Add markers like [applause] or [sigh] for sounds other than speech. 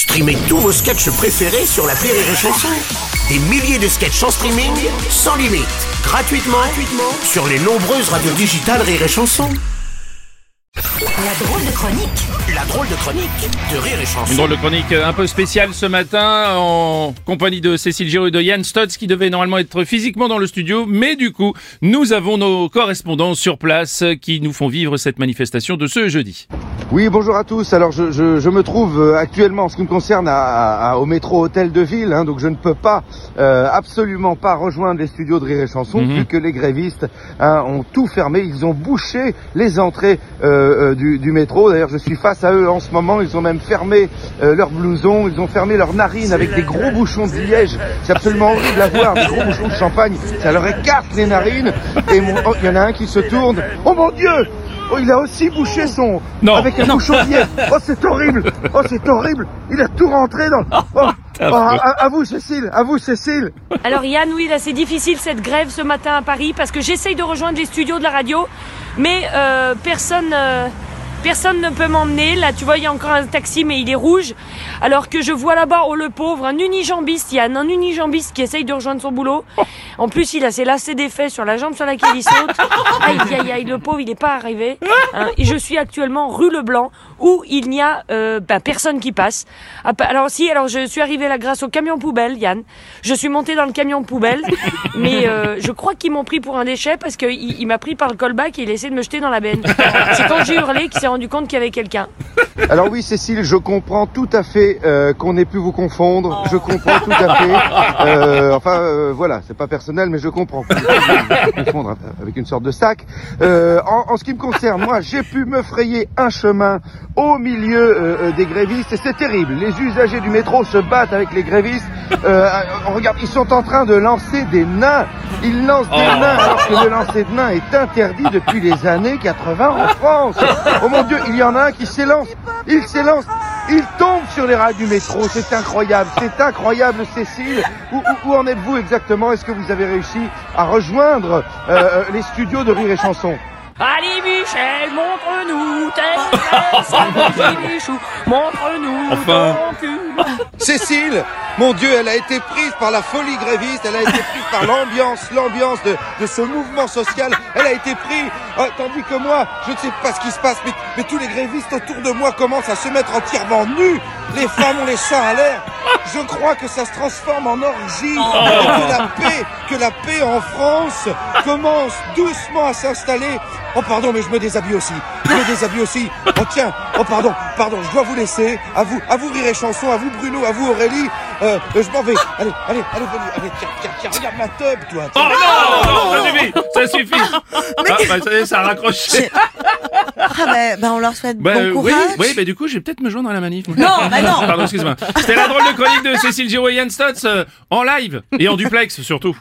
Streamez tous vos sketchs préférés sur la Rire et Chanson. Des milliers de sketchs en streaming, sans limite, gratuitement, gratuitement sur les nombreuses radios digitales Rire et Chanson. La drôle de chronique La drôle de chronique de Rire et Chanson. Une drôle de chronique un peu spéciale ce matin en compagnie de Cécile Giraud et de Yann Stotz qui devaient normalement être physiquement dans le studio, mais du coup, nous avons nos correspondants sur place qui nous font vivre cette manifestation de ce jeudi. Oui, bonjour à tous. Alors, je, je, je me trouve euh, actuellement, en ce qui me concerne, à, à- au métro Hôtel de Ville, hein, donc je ne peux pas, euh, absolument pas rejoindre les studios de Rire et Chanson, Mhm. vu que les grévistes hein, ont tout fermé. Ils ont bouché les entrées euh, euh, du, du métro. D'ailleurs, je suis face à eux en ce moment. Ils ont même fermé euh, leurs blousons, ils ont fermé leurs narines avec des gros bouchons de liège. C'est absolument horrible à voir, des gros bouchons de champagne. Ça leur écarte les narines. Et mon- oh, il y en a un qui se tourne. Oh mon Dieu Oh, il a aussi bouché son Non. avec un bouchon. [laughs] Oh, c'est horrible. Oh, c'est horrible. Il a tout rentré dans. Oh, oh, à, à- à vous, Cécile. À vous, Cécile. Alors Yann, oui, là c'est difficile cette grève ce matin à Paris parce que j'essaye de rejoindre les studios de la radio, mais euh, personne, euh, personne ne peut m'emmener. Là, tu vois, il y a encore un taxi, mais il est rouge. Alors que je vois là-bas, oh le pauvre, un unijambiste, Yann, un unijambiste qui essaye de rejoindre son boulot. En plus, il a ses lacets d'effet sur la jambe sur laquelle il saute. [laughs] Aïe, aïe, aïe, le pauvre, il n'est pas arrivé. hein. Et je suis actuellement rue Leblanc où il n'y a euh, bah, personne qui passe. Ah, pa- Alors si, alors je suis arrivée là grâce au camion poubelle, Yann. Je suis montée dans le camion poubelle, mais euh, je crois qu'ils m'ont pris pour un déchet parce qu'il il, m'a pris par le callback et il a essayé de me jeter dans la benne. C'est quand j'ai hurlé qu'il s'est rendu compte qu'il y avait quelqu'un. [laughs] Alors oui, Cécile, je comprends tout à fait euh, qu'on ait pu vous confondre. Je comprends tout à fait. [laughs] Euh, enfin, euh, voilà, c'est pas personnel, mais je comprends. vous confondre avec une sorte de sac. En, en ce qui me concerne, moi, j'ai pu me frayer un chemin au milieu des grévistes et c'est terrible. Les usagers du métro se battent avec les grévistes. On regarde, ils sont en train de lancer des nains. Ils lancent des nains alors que le lancer de nains est interdit depuis les années 80 en France. Oh mon Dieu, il y en a un qui s'élance. Il s'élance. Il tombe sur les rails du métro. C'est incroyable. C'est incroyable, Cécile. Où, où- où en êtes-vous exactement? Est-ce que vous avez réussi à rejoindre euh, euh, les studios de Rire et Chanson? Allez Michel, montre-nous tes fesses, [laughs] montre-nous Enfin. ton cul. Cécile, mon Dieu, elle a été prise par la folie gréviste, elle a été prise par l'ambiance, l'ambiance de, ce mouvement social, elle a été prise, euh, tandis que moi, je ne sais pas ce qui se passe, mais tous les grévistes autour de moi commencent à se mettre entièrement nus, les femmes ont les seins à l'air, je crois que ça se transforme en orgie, et que la paix, que la paix en France commence doucement à s'installer. Oh pardon, mais je me déshabille aussi, je me déshabille aussi, oh tiens, oh pardon, pardon, je dois vous laisser, à vous, à vous rire et chanson, à vous Bruno, à vous Aurélie, euh, je m'en vais, allez, allez, allez, venez, allez, tiens, tiens, tiens, regarde ma teub, toi, Oh tiens. non, non, ça suffit, ça suffit. Ah, bah, ça y est, ça a raccroché. Ah bah, bah, on leur souhaite Bah, bon euh, oui, courage. oui, bah du coup, je vais peut-être me joindre à la manif. Non, bah [laughs] non. Pardon, excuse-moi. C'était la drôle de chronique de Cécile Giraud et Yann euh, en live et en duplex surtout.